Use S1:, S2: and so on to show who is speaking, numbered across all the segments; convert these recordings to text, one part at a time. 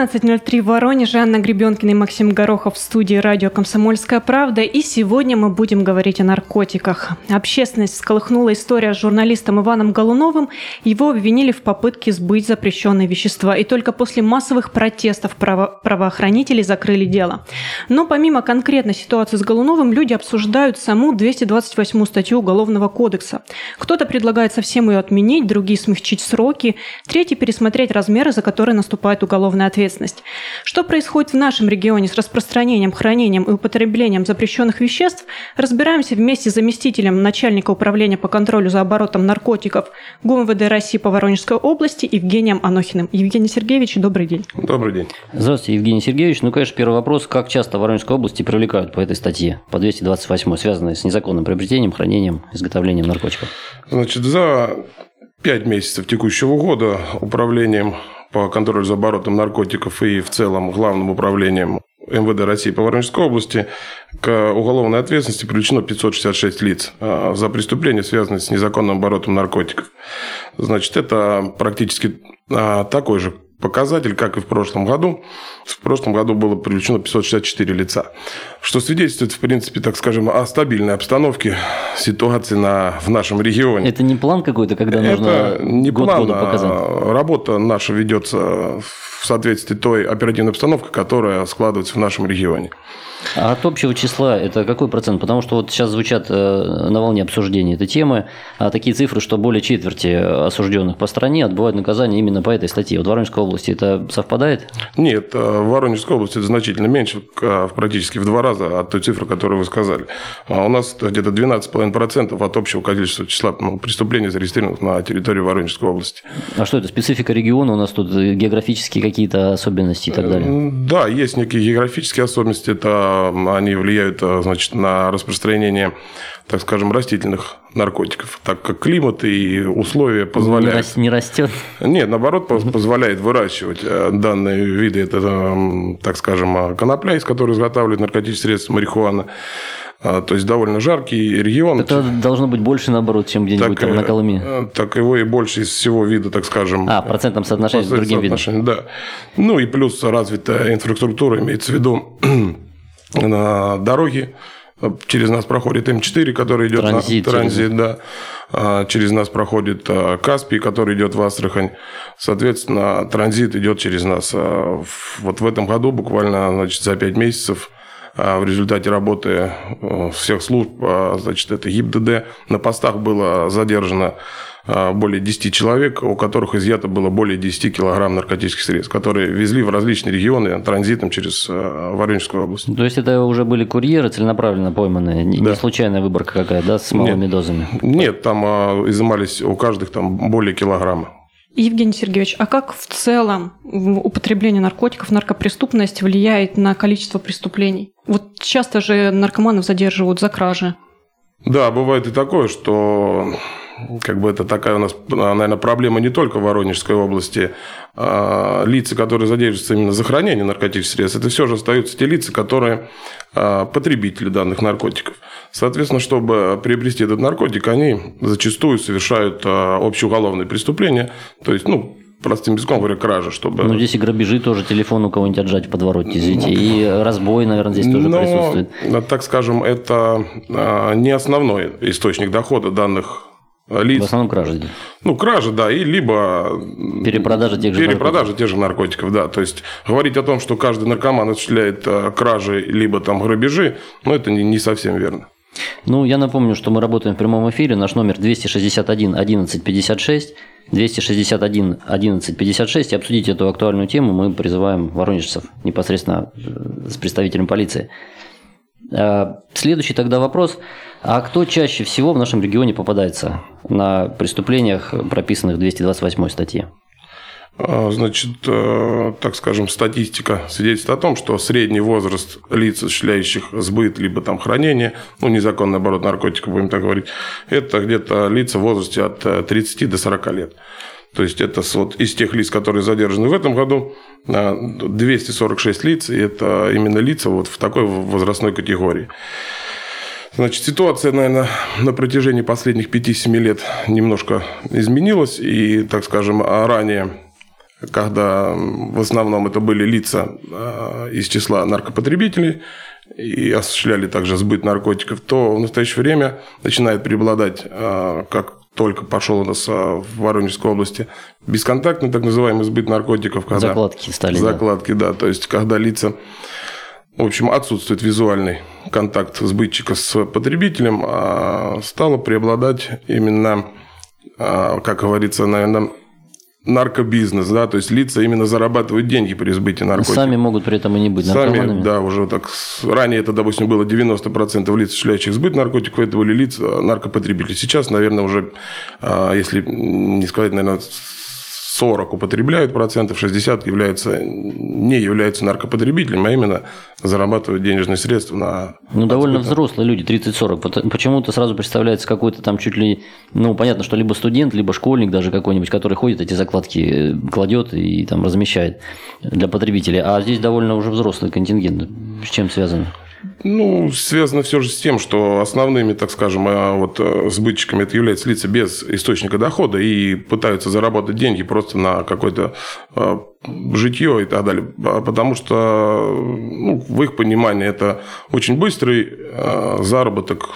S1: 12.03 в Воронеже. Анна Гребенкина и Максим Горохов в студии радио «Комсомольская правда». И сегодня мы будем говорить о наркотиках. Общественность всколыхнула история с журналистом Иваном Голуновым. Его обвинили в попытке сбыть запрещенные вещества. И только после массовых протестов право правоохранителей закрыли дело. Но помимо конкретной ситуации с Голуновым, люди обсуждают саму 228 статью Уголовного кодекса. Кто-то предлагает совсем ее отменить, другие смягчить сроки, третий пересмотреть размеры, за которые наступает уголовная ответственность. Что происходит в нашем регионе с распространением, хранением и употреблением запрещенных веществ, разбираемся вместе с заместителем начальника управления по контролю за оборотом наркотиков ГУМВД России по Воронежской области Евгением Анохиным. Евгений Сергеевич, добрый день.
S2: Добрый день.
S3: Здравствуйте, Евгений Сергеевич. Ну, конечно, первый вопрос. Как часто в Воронежской области привлекают по этой статье, по 228, связанной с незаконным приобретением, хранением, изготовлением наркотиков?
S2: Значит, за пять месяцев текущего года управлением по контролю за оборотом наркотиков и в целом главным управлением МВД России по Воронежской области к уголовной ответственности привлечено 566 лиц а, за преступления, связанные с незаконным оборотом наркотиков. Значит, это практически а, такой же показатель, как и в прошлом году. В прошлом году было привлечено 564 лица, что свидетельствует, в принципе, так скажем, о стабильной обстановке ситуации на, в нашем регионе.
S3: Это не план какой-то, когда нужно
S2: Это не
S3: год
S2: план,
S3: году показать?
S2: а работа наша ведется в соответствии той оперативной обстановкой, которая складывается в нашем регионе.
S3: А от общего числа это какой процент? Потому что вот сейчас звучат э, на волне обсуждения этой темы а такие цифры, что более четверти осужденных по стране отбывают наказание именно по этой статье. Вот в Воронежской области это совпадает?
S2: Нет, э, в Воронежской области это значительно меньше, э, практически в два раза от той цифры, которую вы сказали. А у нас где-то 12,5% от общего количества числа ну, преступлений, зарегистрированных на территории Воронежской области.
S3: А что это, специфика региона? У нас тут географические какие-то особенности и так далее?
S2: Да, есть некие географические особенности. Это они влияют значит, на распространение, так скажем, растительных наркотиков, так как климат и условия позволяют...
S3: Не растет?
S2: Нет, наоборот, позволяет выращивать э, данные виды. Это, так скажем, конопля, из которой изготавливают наркотические средства, марихуана. То есть довольно жаркий регион.
S3: Это должно быть больше, наоборот, чем где-нибудь
S2: так,
S3: там на Колыме.
S2: э, Так его и больше из всего вида, так скажем.
S3: А, процентном соотношении с другим видом.
S2: Да. Ну и плюс развитая инфраструктура, имеется в виду на дороге. Через нас проходит М4, который идет
S3: Транзит
S2: на транзит, да. А Через нас проходит а, Каспий, который идет в Астрахань. Соответственно, транзит идет через нас. А Вот в этом году, буквально значит, за 5 месяцев, а в результате работы э, всех служб, а, значит, это ГИБДД, на постах было задержано более 10 человек, у которых изъято было более 10 килограмм наркотических средств, которые везли в различные регионы транзитом через а, Воронежскую область.
S3: То есть это уже были курьеры целенаправленно пойманные, не
S2: Да.
S3: не случайная выборка какая, да, с малыми дозами?
S2: Нет, там а, изымались у каждых там более килограмма.
S1: Евгений Сергеевич, а как в целом употребление наркотиков, наркопреступность влияет на количество преступлений? Вот часто же наркоманов задерживают за кражи.
S2: Да, бывает и такое, что как бы это такая у нас, наверное, проблема не только в Воронежской области. А лица, которые задерживаются именно за хранение наркотических средств, это все же остаются те лица, которые а, потребители данных наркотиков. Соответственно, чтобы приобрести этот наркотик, они зачастую совершают а, общеуголовные преступления, то есть, ну, простым языком говоря, кража, чтобы...
S3: Ну, здесь и грабежи тоже, телефон у кого-нибудь отжать в подворотне, извините, и разбой, наверное, здесь тоже
S2: Но,
S3: присутствует.
S2: э, так скажем, это а, не основной источник дохода данных а, лиц.
S3: В основном кражи.
S2: Ну, кража, да, и либо
S3: Перепродажа тех же
S2: перепродажа тех же наркотиков, да. То есть говорить о том, что каждый наркоман осуществляет а, кражи либо там грабежи, ну, это не, не совсем верно.
S3: Ну, я напомню, что мы работаем в прямом эфире. Наш номер 261 11 56. 261 11 56. И обсудить эту актуальную тему мы призываем воронежцев непосредственно э, с представителем полиции. А, Следующий тогда вопрос. А кто чаще всего в нашем регионе попадается на преступлениях, прописанных в 228 статье?
S2: А, Значит, э, так скажем, статистика свидетельствует о том, что средний возраст лиц, осуществляющих сбыт либо там хранение, ну, незаконный оборот наркотиков, будем так говорить, это где-то лица в возрасте от э, 30 до 40 лет. То есть, это вот из тех лиц, которые задержаны в этом году, э, 246 лиц, и это именно лица вот в такой возрастной категории. Значит, ситуация, наверное, на протяжении последних 5-7 лет немножко изменилась. И, так скажем, а ранее когда в основном это были лица из числа наркопотребителей и осуществляли также сбыт наркотиков, то в настоящее время начинает преобладать, как только пошел у нас в Воронежской области бесконтактный так называемый сбыт наркотиков.
S3: Когда закладки стали.
S2: Закладки, да. да. То есть, когда лица в общем, отсутствует визуальный контакт сбытчика с потребителем, а стало преобладать именно, а, как говорится, наверное, наркобизнес, да, то есть лица именно зарабатывают деньги при сбытии наркотиков.
S3: Сами могут при этом и не быть наркоманами.
S2: Сами, да, уже так. Ранее это, допустим, было 90% лиц, осуществляющих сбыт наркотиков, это были лица наркопотребителей. Сейчас, наверное, уже, а, если не сказать, наверное, 40 употребляют процентов, 60 являются, не являются наркопотребителями, а именно зарабатывают денежные средства на...
S3: Ну, довольно взрослые люди, 30-40. Почему-то сразу представляется какой-то там чуть ли... Ну, понятно, что либо студент, либо школьник даже какой-нибудь, который ходит, эти закладки э, кладет и там размещает для потребителей. А здесь довольно уже взрослый контингент. С чем связано?
S2: Ну, связано все же с тем, что основными, так скажем, а, вот э, сбытчиками это являются лица без источника дохода и пытаются заработать деньги просто на какое-то а, житье и так далее. А, потому что ну, в их понимании это очень быстрый заработок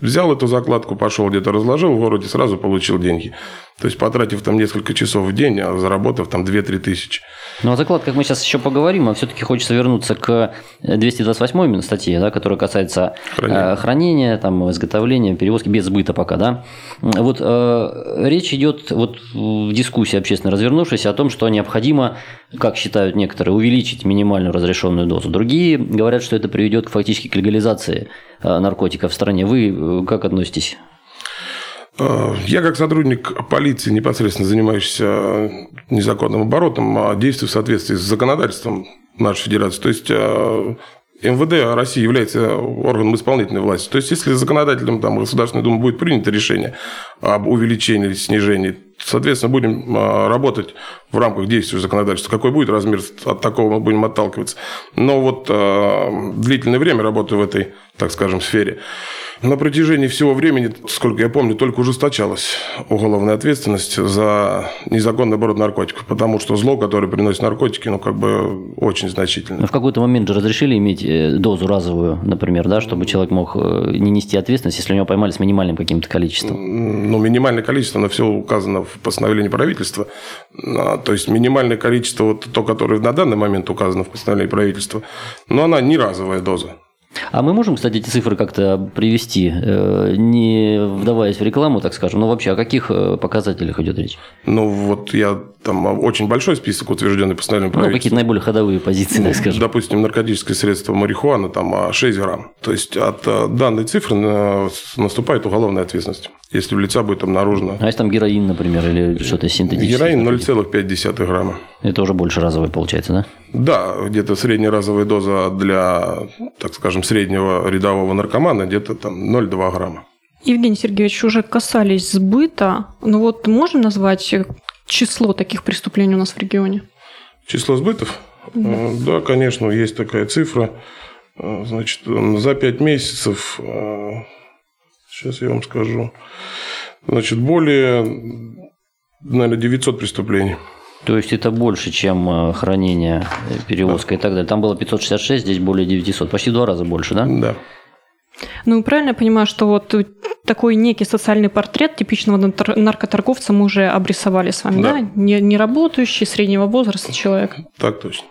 S2: Взял эту закладку, пошел где-то разложил в городе, сразу получил деньги. То есть, потратив там несколько часов в день, а заработав там 2-3 тысячи.
S3: Ну, о закладках мы сейчас еще поговорим, а все-таки хочется вернуться к 228 именно статье, да, которая касается хранения, э, хранения там, изготовления, перевозки без сбыта пока. Да? Вот э, речь идет вот в дискуссии общественно развернувшейся о том, что необходимо, как считают некоторые, увеличить минимальную разрешенную дозу. Другие говорят, что это приведет к фактически к легализации э, наркотиков в стране. Вы э, как относитесь?
S2: Э, я как сотрудник полиции, непосредственно занимающийся незаконным оборотом, а действую в соответствии с законодательством нашей федерации. То есть э, МВД России является органом исполнительной власти. То есть, если законодателем там, Государственной Думы будет принято решение об увеличении или снижении, соответственно, будем э, работать в рамках действия законодательства. Какой будет размер, от такого мы будем отталкиваться. Но вот длительное время работаю в этой, так скажем, сфере на протяжении всего времени, сколько я помню, только ужесточалась уголовная ответственность за незаконный оборот наркотиков, потому что зло, которое приносит наркотики, ну, как бы очень значительно.
S3: Но в какой-то момент же разрешили иметь э, дозу разовую, например, да, чтобы человек мог э, не нести ответственность, если у него поймали с минимальным каким-то количеством?
S2: Ну, минимальное количество, оно все указано в постановлении правительства. А, то есть, минимальное количество, вот то, которое на данный момент указано в постановлении правительства, но она не разовая доза.
S3: А мы можем, кстати, эти цифры как-то привести, э, не вдаваясь в рекламу, так скажем, но вообще о каких э, показателях идет речь?
S2: Ну, вот я там очень большой список утвержденный постановлением
S3: правительства. Ну, какие-то наиболее ходовые позиции, так скажем.
S2: Допустим, наркотическое средство марихуана, там 6 грамм. То есть, от э, данной цифры наступает уголовная ответственность если у лица будет обнаружено.
S3: А если там героин, например, или что-то синтетическое?
S2: Героин 0,5 грамма.
S3: Это уже больше разовый получается, да?
S2: Да, где-то средняя разовая доза для, так скажем, среднего рядового наркомана где-то там 0,2 грамма.
S1: Евгений Сергеевич, уже касались сбыта. Ну вот можем назвать число таких преступлений у нас в регионе?
S2: Число сбытов? Да, э, да конечно, есть такая цифра. Э, значит, за 5 месяцев э, Сейчас я вам скажу. Значит, более, наверное, 900 преступлений.
S3: То есть это больше, чем э, хранение, э, перевозка да. и так далее. Там было 566, здесь более 900. Почти в два раза больше, да?
S2: Да.
S1: Ну, правильно я понимаю, что вот такой некий социальный портрет типичного наркоторговца мы уже обрисовали с вами, да? да? Не, не работающий, среднего возраста человек.
S2: Так точно.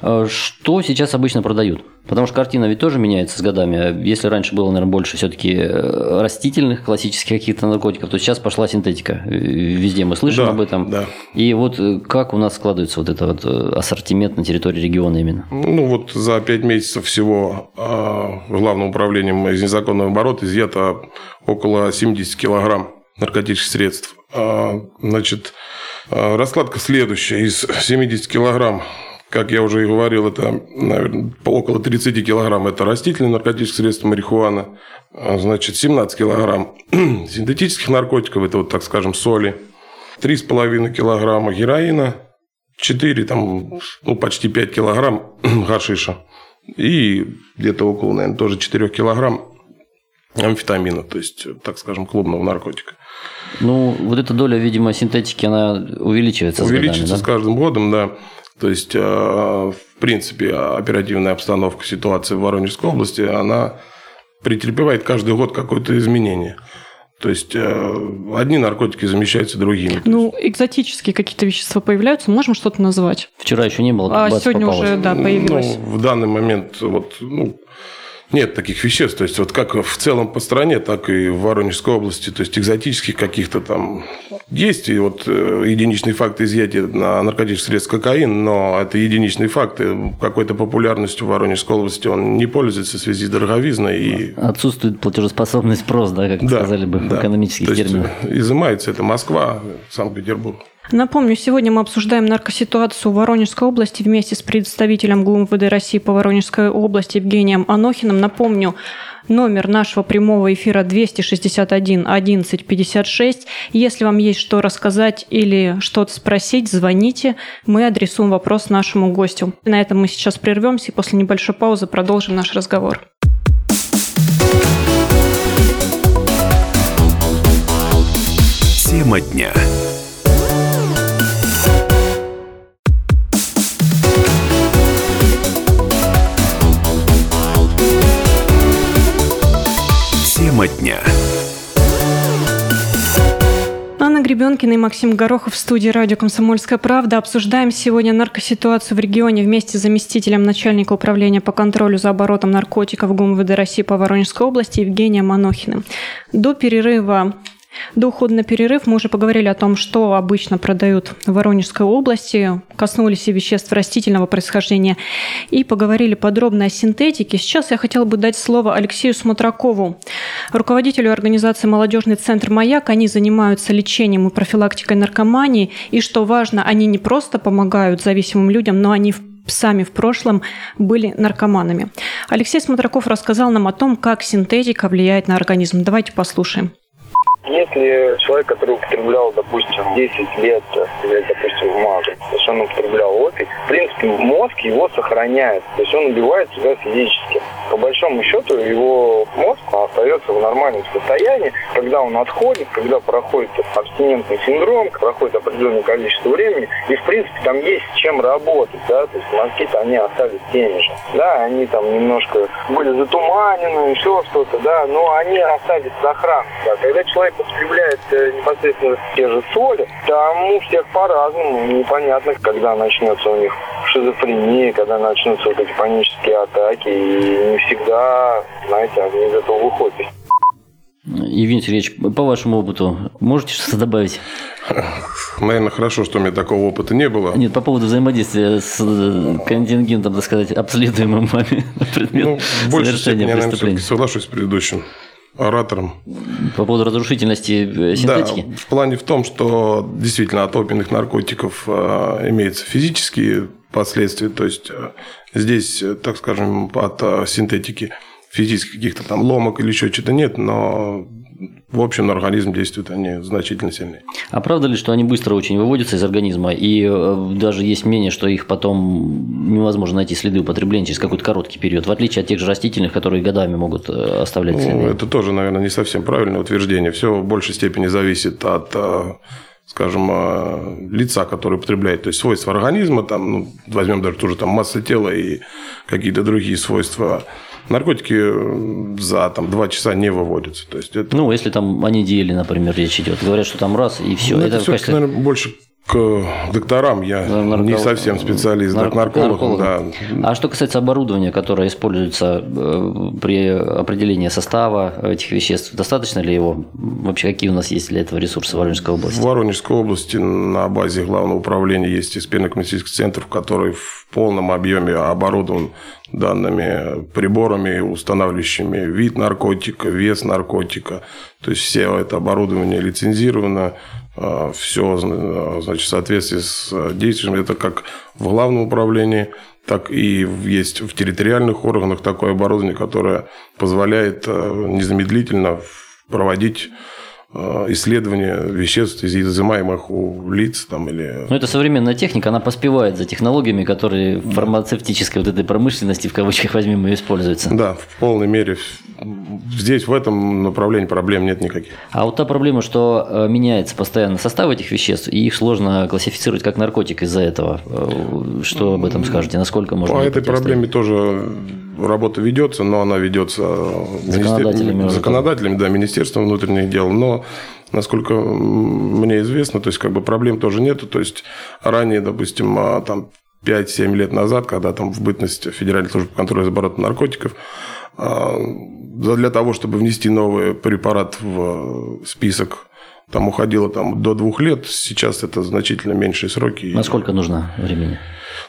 S3: Э, что сейчас обычно продают? Потому что картина ведь тоже меняется с годами. Если раньше было, наверное, больше все-таки э, растительных классических каких-то наркотиков, то сейчас пошла синтетика. Э, везде мы слышим
S2: да,
S3: об этом.
S2: Да.
S3: И вот как у нас складывается вот этот вот ассортимент на территории региона именно?
S2: Ну, вот за пять месяцев всего главным управлением из незаконного оборота изъято около 70 килограмм наркотических средств. Значит, раскладка следующая. Из 70 килограмм как я уже и говорил, это, наверное, около 30 килограмм это растительные наркотические средства марихуана, значит, 17 килограмм синтетических наркотиков, это вот, так скажем, соли, 3,5 килограмма героина, 4, там, ну, почти 5 килограмм гашиша и где-то около, наверное, тоже 4 килограмм амфетамина, то есть, так скажем, клубного наркотика.
S3: Ну, вот эта доля, видимо, синтетики, она увеличивается
S2: Увеличится
S3: с, годами,
S2: с каждым годом, да. То есть, э, в принципе, оперативная обстановка, ситуация в Воронежской области, она претерпевает каждый год какое-то изменение. То есть э, одни наркотики замещаются другими.
S1: Ну, экзотические какие-то вещества появляются, можем что-то назвать?
S3: Вчера еще не было,
S1: а сегодня
S3: попалось.
S1: уже, да, появилось.
S2: Ну, в данный момент вот, ну, нет таких веществ. То есть, вот как в целом по стране, так и в Воронежской области. То есть, экзотических каких-то там есть. И вот э, единичный факт изъятия на наркотических средств кокаин, но это единичный факт. И какой-то популярностью в Воронежской области он не пользуется в связи с дороговизной. И...
S3: Отсутствует платежеспособный спрос, да, как
S2: да,
S3: сказали бы
S2: да.
S3: в экономических терминах.
S2: изымается это Москва, Санкт-Петербург.
S1: Напомню, сегодня мы обсуждаем наркоситуацию в Воронежской области вместе с представителем ГУМВД России по Воронежской области Евгением Анохиным. Напомню, номер нашего прямого эфира 261 11 56. Если вам есть что рассказать или что-то спросить, звоните. Мы адресуем вопрос нашему гостю. На этом мы сейчас прервемся и после небольшой паузы продолжим наш разговор.
S4: Тема дня. Тема дня.
S1: Анна Гребенкина и Максим Горохов в студии радио «Комсомольская правда». Обсуждаем сегодня наркоситуацию в регионе вместе с заместителем начальника управления по контролю за оборотом наркотиков ГУМВД России по Воронежской области Евгением Анохиным. До перерыва до ухода на перерыв мы уже поговорили о том, что обычно продают в Воронежской области, коснулись и веществ растительного происхождения и поговорили подробно о синтетике. Сейчас я хотела бы дать слово Алексею Смотракову, руководителю организации «Молодежный центр «Маяк». Они занимаются лечением и профилактикой наркомании. И, что важно, они не просто помогают зависимым людям, но они сами в прошлом были наркоманами. Алексей Смотраков рассказал нам о том, как синтетика влияет на организм. Давайте послушаем.
S5: Если человек, который употреблял, допустим, 10 лет, или, допустим, в МАГе, то есть он употреблял опий, в принципе, мозг его сохраняет, то есть он убивает себя физически. По большому счету, его мозг остается в нормальном состоянии, когда он отходит, когда проходит абстинентный синдром, проходит определенное количество времени, и, в принципе, там есть чем работать, да, то есть мозги-то они остались теми же, да, они там немножко были затуманены, еще что-то, да, но они остались сохранны, да. Когда человек употребляет э, непосредственно те же соли, там у всех по-разному. Непонятно, когда начнется у них шизофрения, когда начнутся вот эти панические атаки. И не всегда, знаете, они из этого выходят.
S3: Евгений Сергеевич, по вашему опыту, можете что-то добавить?
S2: Наверное, хорошо, что у меня такого опыта не было.
S3: Нет, по поводу взаимодействия с э, контингентом, так сказать, обследуемым вами предмет
S2: Ну, в большей степени
S3: совершения
S2: я, наверное,
S3: преступления.
S2: соглашусь с предыдущим оратором.
S3: По поводу разрушительности э, синтетики?
S2: Да, в плане в том, что действительно от опийных наркотиков э, имеются физические последствия, то есть э, здесь, так скажем, от синтетики физических каких-то там ломок или еще что-то нет, но в общем на организм действуют они значительно сильнее.
S3: А правда ли, что они быстро очень выводятся из организма, и э, даже есть мнение, что их потом невозможно найти следы употребления через какой-то короткий период, в отличие от тех же растительных, которые годами могут э, оставлять следы?
S2: Ну, это тоже, наверное, не совсем правильное утверждение. Все в большей степени зависит от э, скажем, лица, который употребляет, то есть свойства организма, там, ну, возьмем даже ту же там массу тела и какие-то другие свойства. Наркотики за там, два часа не выводятся. То есть это,
S3: Ну, если там о неделе, например, речь идет. Говорят, что там раз, и все.
S2: ну,
S3: это
S2: все-таки,
S3: качестве...
S2: наверное, больше к докторам. Я
S3: Да, нарко-
S2: не совсем специалист,
S3: нар-
S2: к наркологам. Да.
S3: А что касается оборудования, которое используется э, при определении состава этих веществ, достаточно ли его? Вообще, какие у нас есть для этого ресурсы в Воронежской области?
S2: В Воронежской области на базе главного управления есть экспертно-клинический центр, который в полном объеме оборудован данными приборами, устанавливающими вид наркотика, вес наркотика. То есть все это оборудование лицензировано, все значит, в соответствии с действием. Это как в главном управлении, так и есть в территориальных органах такое оборудование, которое позволяет незамедлительно проводить исследования веществ, изымаемых у лиц там, или...
S3: Ну, это современная техника, она поспевает за технологиями, которые в фармацевтической вот этой промышленности, в кавычках возьмем, ее используются.
S2: Да, в полной мере здесь в этом направлении проблем нет никаких.
S3: А вот та проблема, что э, меняется постоянно состав этих веществ, и их сложно классифицировать как наркотик из-за этого. Э, что об этом скажете? Насколько можно...
S2: По этой проблеме тоже работа ведется, но она ведется
S3: законодателями,
S2: законодателями да, Министерством внутренних дел. Но насколько мне известно, то есть как бы проблем тоже нету. То есть ранее, допустим, а, там 5-7 лет назад, когда там в бытность Федеральной службы контроля за оборотом наркотиков, а, для того, чтобы внести новый препарат в список, там уходило там, до двух лет, сейчас это значительно меньшие сроки.
S3: Насколько нужно времени?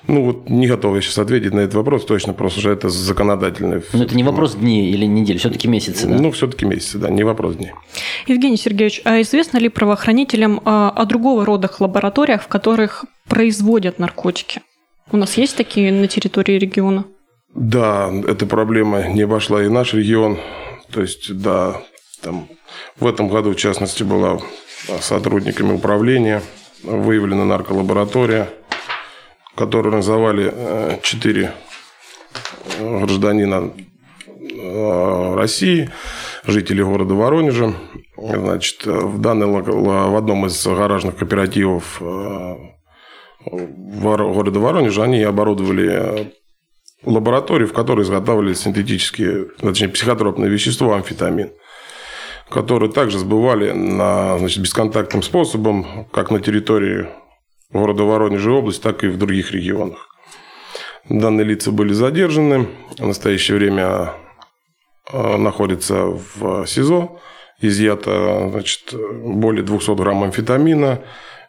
S2: Ну, вот не готов я сейчас ответить на этот вопрос, точно, просто уже это законодательный.
S3: Но это не вопрос дней или недель, все-таки месяцы, да?
S2: Ну, все-таки месяцы, да, не вопрос дней.
S1: Евгений Сергеевич, а известно ли правоохранителям о, о другого рода лабораториях, в которых производят наркотики? У нас есть такие на территории региона?
S2: Да, эта проблема не обошла и наш регион. То есть, да, там в этом году, в частности, была сотрудниками управления выявлена нарколаборатория, которую называли э, четыре гражданина э, России, жители города Воронежа. Значит, в, данный, в одном из гаражных кооперативов э, города Воронежа они оборудовали лабораторию, в которой изготавливали синтетические, точнее, психотропное вещество амфетамин, которое также сбывали на, значит, бесконтактным способом, как на территории города Воронежа и области, так и в других регионах. Данные лица были задержаны, в настоящее время а, находятся в СИЗО, изъято значит, более 200 грамм амфетамина,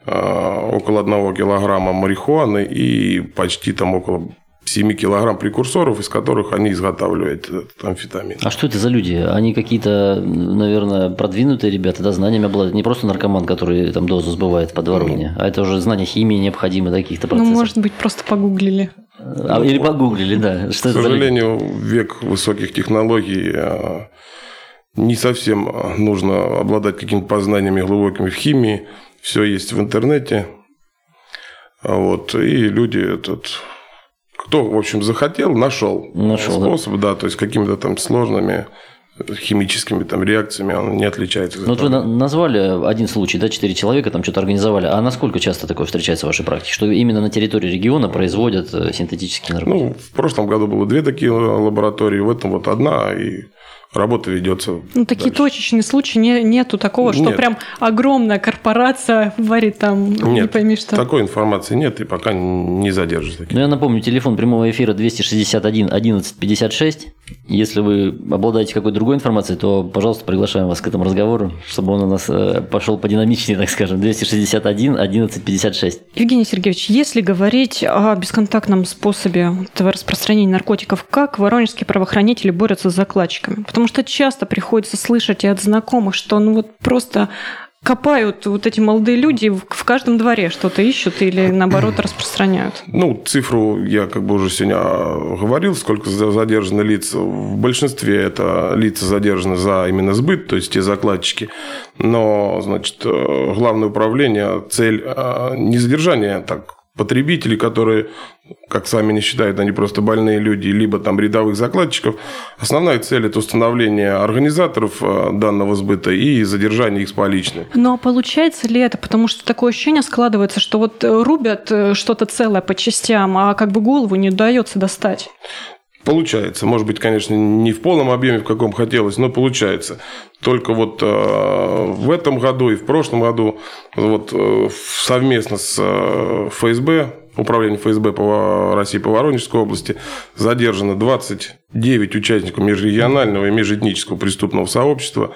S2: а, около 1 килограмма марихуаны и почти там около 7 килограмм прекурсоров, из которых они изготавливают этот амфетамин.
S3: А что это за люди? Они какие-то, наверное, продвинутые ребята, да, знаниями обладают. Не просто наркоман, который там дозу сбывает в подворовне, ну, а это уже знания химии необходимы каких-то
S1: процессов. Ну, может быть, просто погуглили.
S3: А, или погуглили, да.
S2: Что К сожалению, век высоких технологий а, не совсем нужно обладать какими-то познаниями глубокими в химии. Все есть в интернете. Вот, и люди этот, кто, в общем, захотел, нашел, нашел способ, да. да, то есть какими-то там сложными химическими там реакциями он не отличается.
S3: Ну, вот вы назвали один случай, да, четыре человека там что-то организовали. А насколько часто такое встречается в вашей практике, что именно на территории региона производят э, синтетические наркотики?
S2: Ну, в прошлом году было две такие лаборатории, в этом вот одна, и работа ведется.
S1: Ну, такие
S2: дальше.
S1: точечные случаи не, нету такого, что нет. прям огромная корпорация варит там, нет, не пойми что.
S2: такой информации нет и пока не задерживается.
S3: Ну, я напомню, телефон прямого эфира 261 11 56. Если вы обладаете какой-то другой информацией, то, пожалуйста, приглашаем вас к этому разговору, чтобы он у нас э, пошел подинамичнее, так скажем. 261 11 56.
S1: Евгений Сергеевич, если говорить о бесконтактном способе этого распространения наркотиков, как воронежские правоохранители борются с закладчиками? Потому что часто приходится слышать и от знакомых, что ну вот просто копают вот эти молодые люди в каждом дворе что-то ищут или наоборот распространяют?
S2: Ну, цифру я как бы уже сегодня говорил, сколько задержаны лиц. В большинстве это лица задержаны за именно сбыт, то есть те закладчики. Но, значит, э, главное управление, цель э, не задержания так потребителей, которые, как сами не считают, они просто больные люди, либо там рядовых закладчиков. Основная цель – это установление организаторов э, данного сбыта и задержание их с поличной.
S1: Ну, а получается ли это? Потому что такое ощущение складывается, что вот э, рубят э, что-то целое по частям, а как бы голову не удается достать.
S2: Получается. Может быть, конечно, не в полном объеме, в каком хотелось, но получается. Только вот э, в этом году и в прошлом году вот, э, совместно с э, ФСБ, Управлением ФСБ по России по Воронежской области задержано 29 участников межрегионального и межэтнического преступного сообщества,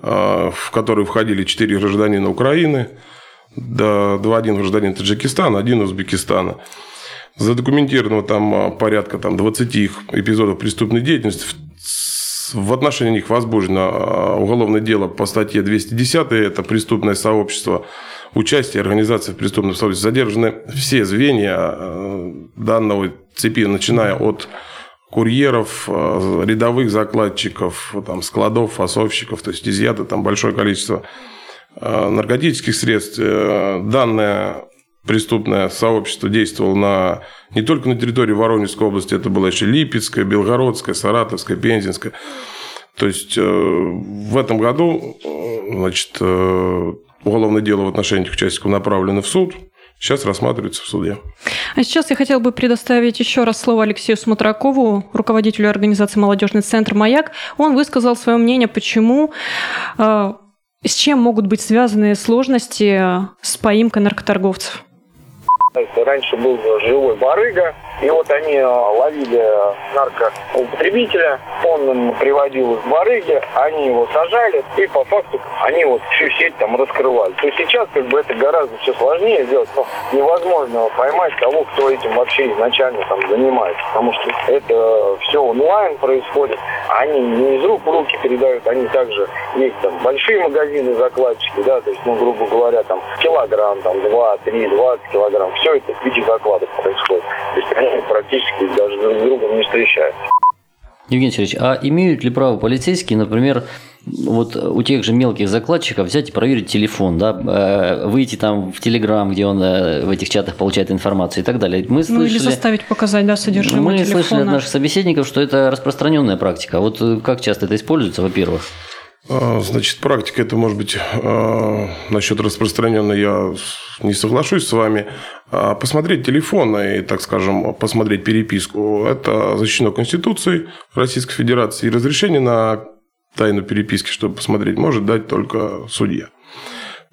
S2: в которые входили 4 гражданина Украины, да, два один гражданин Таджикистана, один Узбекистана. Задокументировано там а, порядка там, 20 эпизодов преступной деятельности. В отношении них возбуждено а, уголовное дело по статье 210, это преступное сообщество, участие организации в преступном сообществе. Задержаны все звенья а, данного цепи, начиная от курьеров, рядовых закладчиков, там, складов, фасовщиков, то есть изъято там большое количество наркотических средств. Э, данное преступное сообщество действовало на, не только на территории Воронежской области, это было еще Липецкая, Белгородская, Саратовская, Пензенская. То есть в этом году значит, уголовное дело в отношении этих участников направлено в суд сейчас рассматривается в суде.
S1: А сейчас я хотел бы предоставить еще раз слово Алексею Смотракову, руководителю организации «Молодежный центр «Маяк». Он высказал свое мнение, почему, э, с чем могут быть связаны сложности с поимкой наркоторговцев.
S5: Раньше был живой барыга, и вот они э, ловили наркоупотребителя, он им приводил из барыги, они его сажали, и по факту они вот всю сеть там раскрывали. То есть сейчас как бы это гораздо все сложнее сделать, но невозможно поймать того, кто этим вообще изначально там занимается, потому что это все онлайн происходит, они не из рук в руки передают, они также есть там большие магазины закладчики, да, то есть, ну, грубо говоря, там килограмм, там, два, три, двадцать килограмм, все это в виде закладок происходит. То есть они практически даже друг с другом не встречаются.
S3: Евгений Сергеевич, а имеют ли право полицейские, например, вот у тех же мелких закладчиков взять и проверить телефон, да, э, выйти там в Телеграм, где он э, в этих чатах получает информацию и так далее. Мы слышали,
S1: ну или заставить показать, да, содержимое
S3: Мы
S1: телефона.
S3: слышали от наших собеседников, что это распространенная практика. Вот э, как часто это используется, во-первых?
S2: А, значит, практика это может быть а, насчет распространенной, я не соглашусь с вами. А посмотреть телефон и, так скажем, посмотреть переписку, это защищено Конституцией Российской Федерации. И разрешение на тайну переписки, чтобы посмотреть, может дать только судья.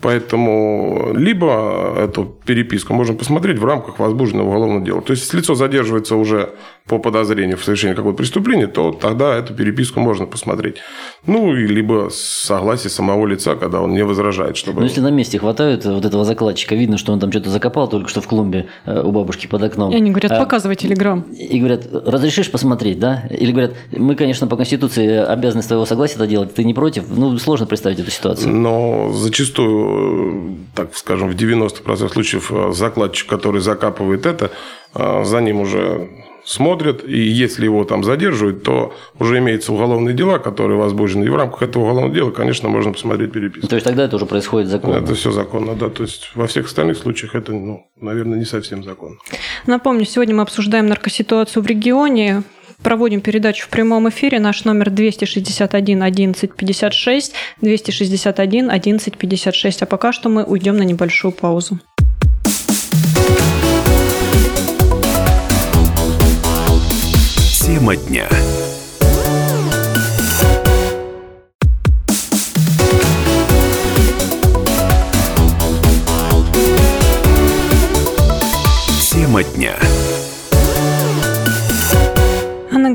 S2: Поэтому либо эту переписку можно посмотреть в рамках возбужденного уголовного дела. То есть, если лицо задерживается уже по подозрению в совершении какого-то преступления, то тогда эту переписку можно посмотреть. Ну, и либо согласие самого лица, когда он не возражает. Чтобы...
S3: Но если на месте хватает вот этого закладчика, видно, что он там что-то закопал только что в клумбе э, у бабушки под окном.
S1: И они говорят,
S3: а,
S1: показывай телеграм.
S3: И говорят, разрешишь посмотреть, да? Или говорят, мы, конечно, по Конституции обязаны с твоего согласия это делать, ты не против? Ну, сложно представить эту ситуацию.
S2: Но зачастую так скажем, в 90% случаев э, закладчик, который закапывает это, э, за ним уже смотрят, и если его там задерживают, то уже имеются уголовные дела, которые возбуждены. И в рамках этого уголовного дела, конечно, можно посмотреть переписку.
S3: То есть тогда это уже происходит законно?
S2: Это все законно, да. То есть во всех остальных случаях это, ну, наверное, не совсем законно.
S1: Напомню, сегодня мы обсуждаем наркоситуацию в регионе. Проводим передачу в прямом эфире. Наш номер 261 11 56, 261 11 56. А пока что мы уйдем на небольшую паузу.
S4: Тема дня.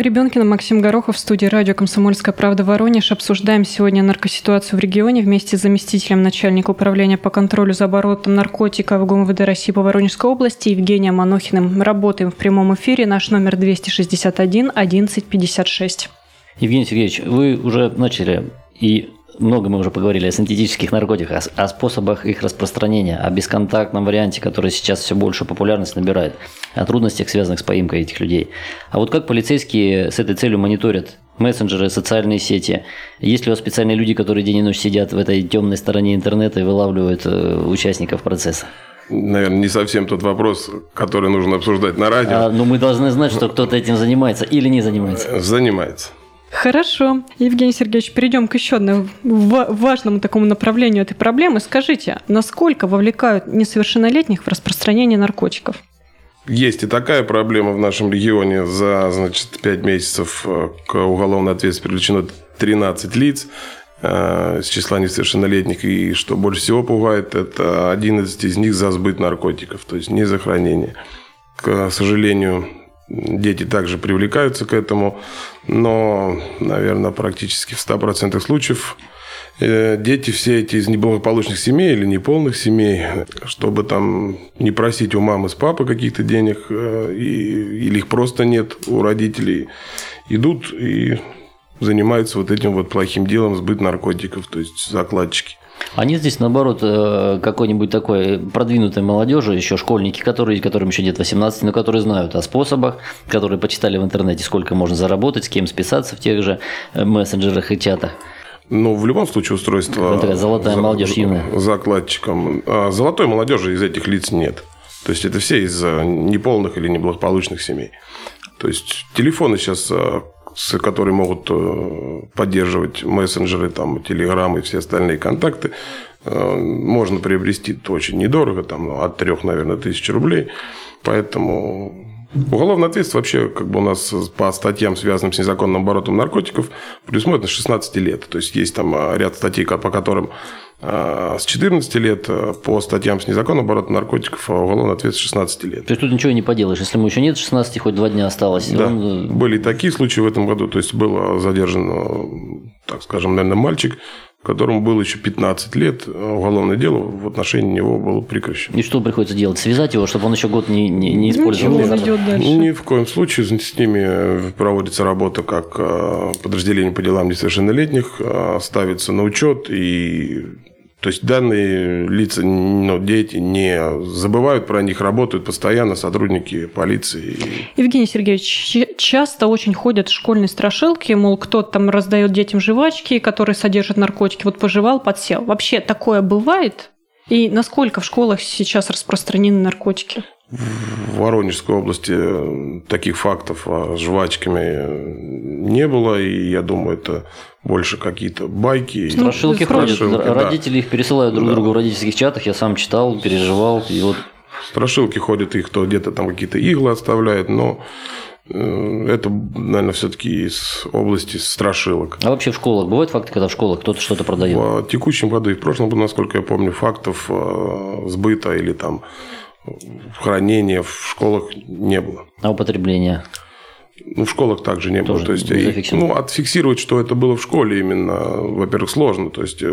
S1: Гребенкина, Максим Горохов в студии радио «Комсомольская правда» Воронеж. Обсуждаем сегодня наркоситуацию в регионе вместе с заместителем начальника управления по контролю за оборотом наркотиков ГУМВД России по Воронежской области Евгением Анохиным. Работаем в прямом эфире. Наш номер 261 1156.
S3: Евгений Сергеевич, вы уже начали и много мы уже поговорили о синтетических наркотиках, о, способах их распространения, о бесконтактном варианте, который сейчас все больше популярность набирает, о трудностях, связанных с поимкой этих людей. А вот как полицейские с этой целью мониторят мессенджеры, социальные сети? Есть ли у вас специальные люди, которые день и ночь сидят в этой темной стороне интернета и вылавливают э, участников процесса?
S2: наверное, не совсем тот вопрос, который нужно обсуждать на радио.
S3: А, но мы должны знать, что кто-то этим занимается или не занимается.
S2: Занимается.
S1: Хорошо. Евгений Сергеевич, перейдем к еще одному важному такому направлению этой проблемы. Скажите, насколько вовлекают несовершеннолетних в распространение наркотиков?
S2: Есть и такая проблема в нашем регионе. За значит, 5 месяцев э, к уголовной ответственности привлечено 13 лиц э, с числа несовершеннолетних. И что больше всего пугает, это 11 из них за сбыт наркотиков, то есть не за хранение. К сожалению, Дети также привлекаются к этому, но, наверное, практически в 100% случаев э, дети все эти из неблагополучных семей или неполных семей, чтобы там не просить у мамы с папы каких-то денег, э, и, или их просто нет у родителей, идут и занимаются вот этим вот плохим делом сбыт наркотиков, то есть закладчики.
S3: А нет здесь, наоборот, э, какой-нибудь такой продвинутой молодежи, еще школьники, которые, которым еще нет 18, но которые знают о способах, которые почитали в интернете, сколько можно заработать, с кем списаться в тех же э, мессенджерах и чатах.
S2: Ну, в любом случае устройство...
S3: такая золотая молодежь юная.
S2: Закладчиком. А золотой молодежи из этих лиц нет. То есть, это все из неполных или неблагополучных семей. То есть, телефоны сейчас с- которые могут э, поддерживать мессенджеры, там, телеграммы и все остальные контакты, э, можно приобрести очень недорого, там, от трех, наверное, тысяч рублей. Поэтому уголовная ответственность вообще как бы у нас по статьям, связанным с незаконным оборотом наркотиков, предусмотрено 16 лет. То есть есть там э, ряд статей, по которым э, с 14 лет, э, по статьям с незаконным оборотом наркотиков а уголовная ответственность 16 лет.
S3: То есть тут ничего не поделаешь. Если ему еще нет 16, хоть два дня осталось.
S2: Да,
S3: он, э,
S2: были и такие случаи в этом году. То есть, был задержан, так скажем, наверное, мальчик, которому было еще 15 лет. э, Уголовное дело в отношении него было прекращено.
S3: И что приходится делать? Связать его, чтобы он еще год не, не, не использовал?
S1: Ничего,
S3: лекарства?
S1: идет дальше.
S2: Ни в коем случае с ними проводится работа как э, подразделение по делам несовершеннолетних, э, ставится на учет и то есть данные лица, ну, дети не забывают про них, работают постоянно сотрудники полиции.
S1: Евгений Сергеевич, часто очень ходят школьные страшилки, мол, кто-то там раздает детям жвачки, которые содержат наркотики, вот пожевал, подсел. Вообще такое бывает? И насколько в школах сейчас распространены наркотики?
S2: В Воронежской области э, таких фактов а, с жвачками э, не было, и я думаю, это больше какие-то байки.
S1: Ну,
S3: Страшилки ходят.
S2: страшилки, да.
S3: Родители их пересылают друг
S2: Да.
S3: другу в родительских чатах. Я сам читал, переживал. И вот
S2: Страшилки ходят, их кто где-то там какие-то иглы оставляет, но э, это, наверное, все-таки из области страшилок.
S3: А вообще в школах бывают факты, когда в школах кто-то что-то продает?
S2: В текущем году и в прошлом году, насколько я помню, фактов э, сбыта или там хранения в школах не было.
S3: А употребление?
S2: Ну, в школах также не было.
S3: Тоже
S2: То есть, и, ну, отфиксировать, что это было в школе именно, во-первых, сложно. То есть, э,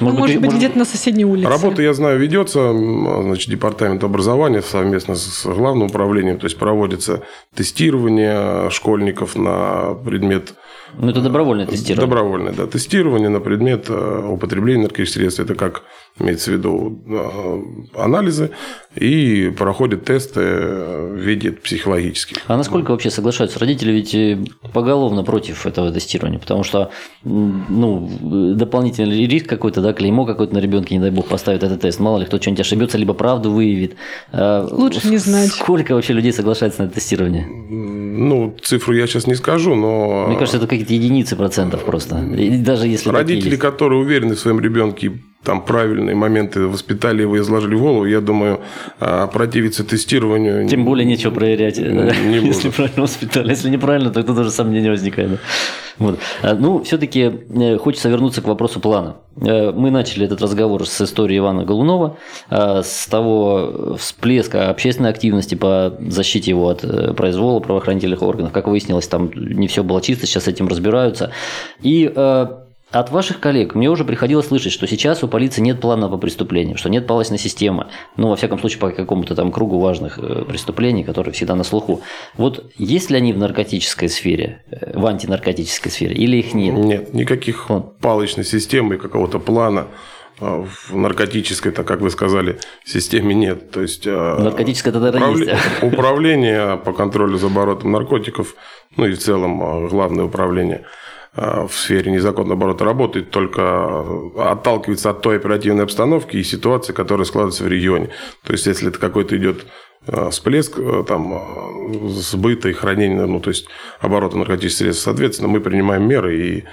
S1: Ну, Может, быть, где-то на соседней улице.
S2: Работа, я знаю, ведется, м, значит, департамент образования совместно с главным управлением, то есть проводится тестирование школьников на предмет
S3: Ну, это добровольное тестирование.
S2: добровольное, да, тестирование на предмет э, употребления наркотических средств. Это как имеется в виду э, анализы и проходят тесты э, в виде психологических.
S3: А насколько вообще соглашаются? Родители ведь э, поголовно против этого тестирования, потому что ну, дополнительный риск какой-то, да, клеймо какое-то на ребенке, не дай бог, поставит этот тест. Мало ли кто что-нибудь ошибется, либо правду выявит. А
S1: Лучше не знать.
S3: Сколько вообще людей соглашается на тестирование?
S2: Ну, цифру я сейчас не скажу, но...
S3: Мне кажется, это какие-то единицы процентов просто. И даже если
S2: Родители, которые уверены в своем ребенке, там правильные моменты воспитали его и изложили в голову, я думаю, а, противиться тестированию...
S3: Тем более нечего проверять,
S2: Не
S3: если правильно воспитали. Если неправильно, то тоже сомнения возникает. да. Вот. А, Ну, все-таки хочется вернуться к вопросу плана. Э, Мы начали этот разговор с истории Ивана Голунова, э, с того всплеска общественной активности по защите его от э, произвола правоохранительных органов. Как выяснилось, там не все было чисто, сейчас с этим разбираются. И э, от ваших коллег мне уже приходилось слышать, что сейчас у полиции нет плана по преступлениям, что нет палочной системы. Ну, во всяком случае, по какому-то там кругу важных э, преступлений, которые всегда на слуху. Вот есть ли они в наркотической сфере, э, в антинаркотической сфере, или их нет?
S2: Нет, никаких
S3: Вот.
S2: палочной системы и какого-то плана а, в наркотической, так как вы сказали, системе нет. То есть а,
S3: Наркотическая тогда
S2: управле-
S3: есть.
S2: управление по контролю за оборотом наркотиков, ну и в целом главное управление в сфере незаконного оборота работает, только а, отталкивается от той оперативной обстановки и ситуации, которая складывается в регионе. То есть, если это какой-то идет а, всплеск а, там, а, сбыта и хранения, ну, то есть оборота наркотических средств, соответственно, мы принимаем меры и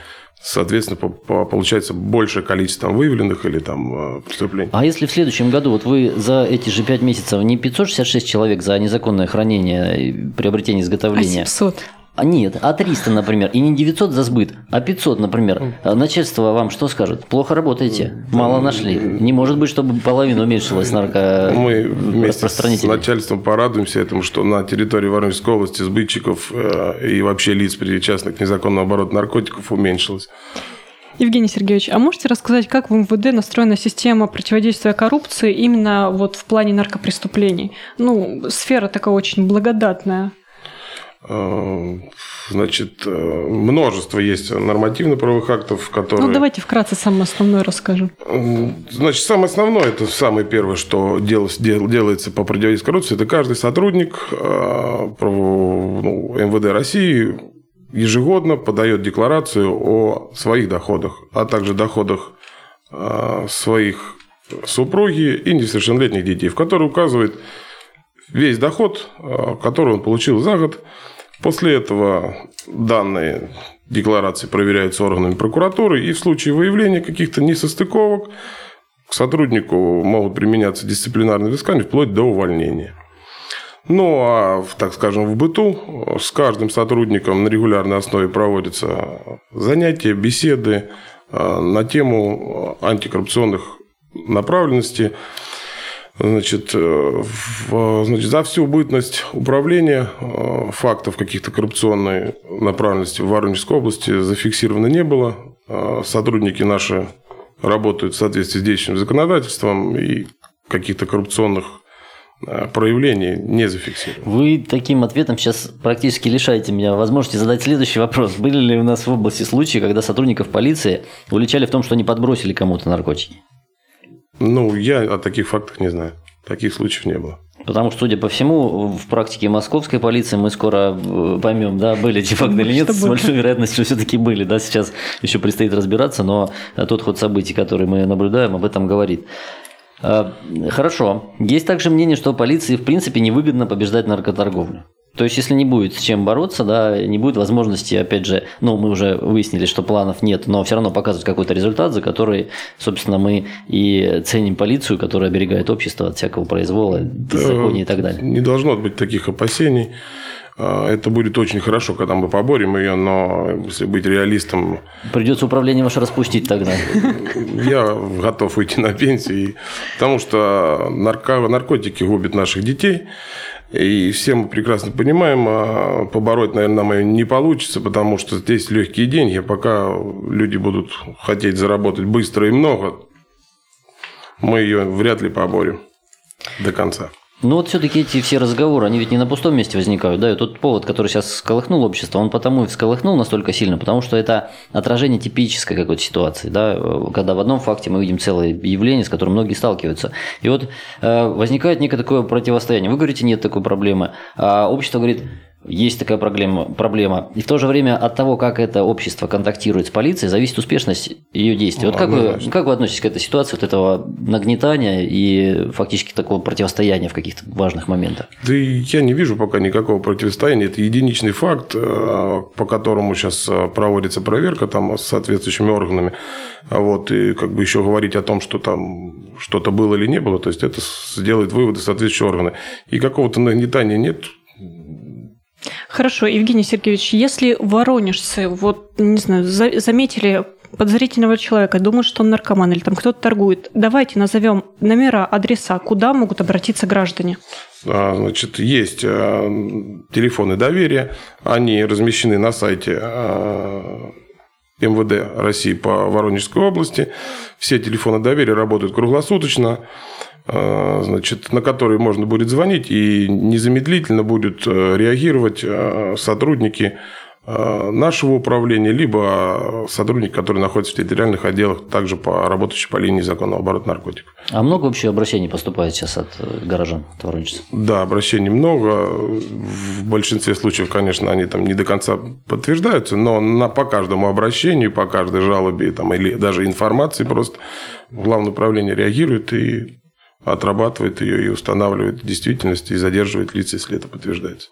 S2: Соответственно, по- по- получается большее количество там, выявленных или там преступлений.
S3: А если в следующем году, вот вы за эти же 5 месяцев не 566 человек за незаконное хранение, и приобретение,
S1: А
S3: изготовление,
S1: 700.
S3: А нет, а 300, например, и не 900 за сбыт, а 500, например. А Начальство вам что скажет? Плохо работаете, мало нашли. Не может быть, чтобы половина уменьшилась нарко...
S2: Мы вместе с начальством порадуемся этому, что на территории Воронежской области сбытчиков э, и вообще лиц, причастных к незаконному обороту наркотиков, уменьшилось.
S1: Евгений Сергеевич, а можете рассказать, как в МВД настроена система противодействия коррупции именно вот в плане наркопреступлений? Ну, сфера такая очень благодатная.
S2: Э, Значит, э, множество есть нормативно-правовых актов, которые...
S1: Ну, давайте вкратце самое основное расскажем.
S2: Значит, самое основное, это самое первое, что дел- дел- делается по противодействию коррупции, это каждый сотрудник э, ну, МВД России ежегодно подает декларацию о своих доходах, а также доходах э, своих супруги и несовершеннолетних детей, в которой указывает весь доход, э, который он получил за год, После этого данные декларации проверяются органами прокуратуры, и в случае выявления каких-то несостыковок к сотруднику могут применяться дисциплинарные взыскания вплоть до увольнения. Ну, а, так скажем, в быту с каждым сотрудником на регулярной основе проводятся занятия, беседы а, на тему антикоррупционных направленностей. Значит, э, в, значит, за всю бытность управления э, фактов каких-то коррупционной направленности в Воронежской области зафиксировано не было. Э, сотрудники наши работают в соответствии с действующим законодательством и каких-то коррупционных проявлений не зафиксировано.
S3: Вы таким ответом сейчас практически лишаете меня возможности задать следующий вопрос. Были ли у нас в области случаи, когда сотрудников полиции уличали в том, что они подбросили кому-то наркотики?
S2: Ну, я о таких фактах не знаю. Таких случаев не было.
S3: Потому что, судя по всему, в практике московской полиции мы скоро э, поймем, да, были эти факты или нет, с большой вероятностью все-таки были, да, сейчас еще предстоит разбираться, но тот ход событий, который мы наблюдаем, об этом говорит. А, хорошо. Есть также мнение, что полиции, в принципе, невыгодно побеждать наркоторговлю. То есть, если не будет с чем бороться, да, не будет возможности, опять же, ну, мы уже выяснили, что планов нет, но все равно показывать какой-то результат, за который, собственно, мы и ценим полицию, которая оберегает общество от всякого произвола, беззакония и так далее.
S2: Не должно быть таких опасений. А, это будет очень хорошо, когда мы поборем ее, но если быть реалистом...
S3: Придется управление ваше распустить тогда.
S2: Я готов уйти на пенсию, потому что нарко... наркотики губят наших детей. И все мы прекрасно понимаем, а побороть, наверное, нам не получится, потому что здесь легкие деньги. Пока люди будут хотеть заработать быстро и много, мы ее вряд ли поборем до конца.
S3: Ну вот все-таки эти все разговоры, они ведь не на пустом месте возникают, да, и тот повод, который сейчас сколыхнул общество, он потому и всколыхнул настолько сильно, потому что это отражение типической какой-то ситуации, да, когда в одном факте мы видим целое явление, с которым многие сталкиваются. И вот э, возникает некое такое противостояние. Вы говорите, нет такой проблемы, а общество говорит, есть такая проблема, проблема. И в то же время от того, как это общество контактирует с полицией, зависит успешность ее действий. Вот как вы, как вы относитесь к этой ситуации, вот этого нагнетания и фактически такого противостояния в каких-то важных моментах?
S2: Да я не вижу пока никакого противостояния. Это единичный факт, э, по которому сейчас э, проводится проверка там, с соответствующими органами. Вот, и как бы еще говорить о том, что там что-то было или не было, то есть это сделает выводы соответствующие органы. И какого-то нагнетания нет,
S1: Хорошо, Евгений Сергеевич, если воронежцы, вот, не знаю, за- заметили подозрительного человека, думают, что он наркоман или там кто-то торгует, давайте назовем номера, адреса, куда могут обратиться граждане.
S2: А, значит, есть а, телефоны доверия, они размещены на сайте а, МВД России по Воронежской области. Все телефоны доверия работают круглосуточно. Э, значит, на который можно будет звонить, и незамедлительно будут э, реагировать э, сотрудники нашего управления, либо сотрудники, которые находятся в территориальных отделах, также по работающей по линии законного оборота наркотиков.
S3: А много вообще обращений поступает сейчас от горожан, от воронежцев?
S2: Да, обращений много. В большинстве случаев, конечно, они там не до конца подтверждаются, но на, по каждому обращению, по каждой жалобе там, или даже информации просто главное управление реагирует и отрабатывает ее и устанавливает действительность и задерживает лица, если это подтверждается.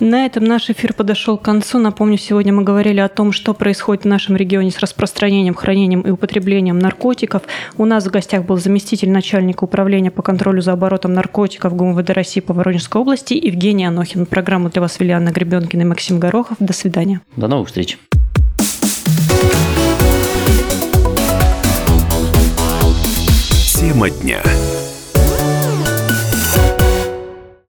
S1: На этом наш эфир подошел к концу. Напомню, сегодня мы говорили о том, что происходит в нашем регионе с распространением, хранением и употреблением наркотиков. У нас в гостях был заместитель начальника управления по контролю за оборотом наркотиков ГУМВД России по Воронежской области Евгений Анохин. Программу для вас вели Анна Гребенкина и Максим Горохов. До свидания.
S3: До новых встреч.
S4: Тема дня.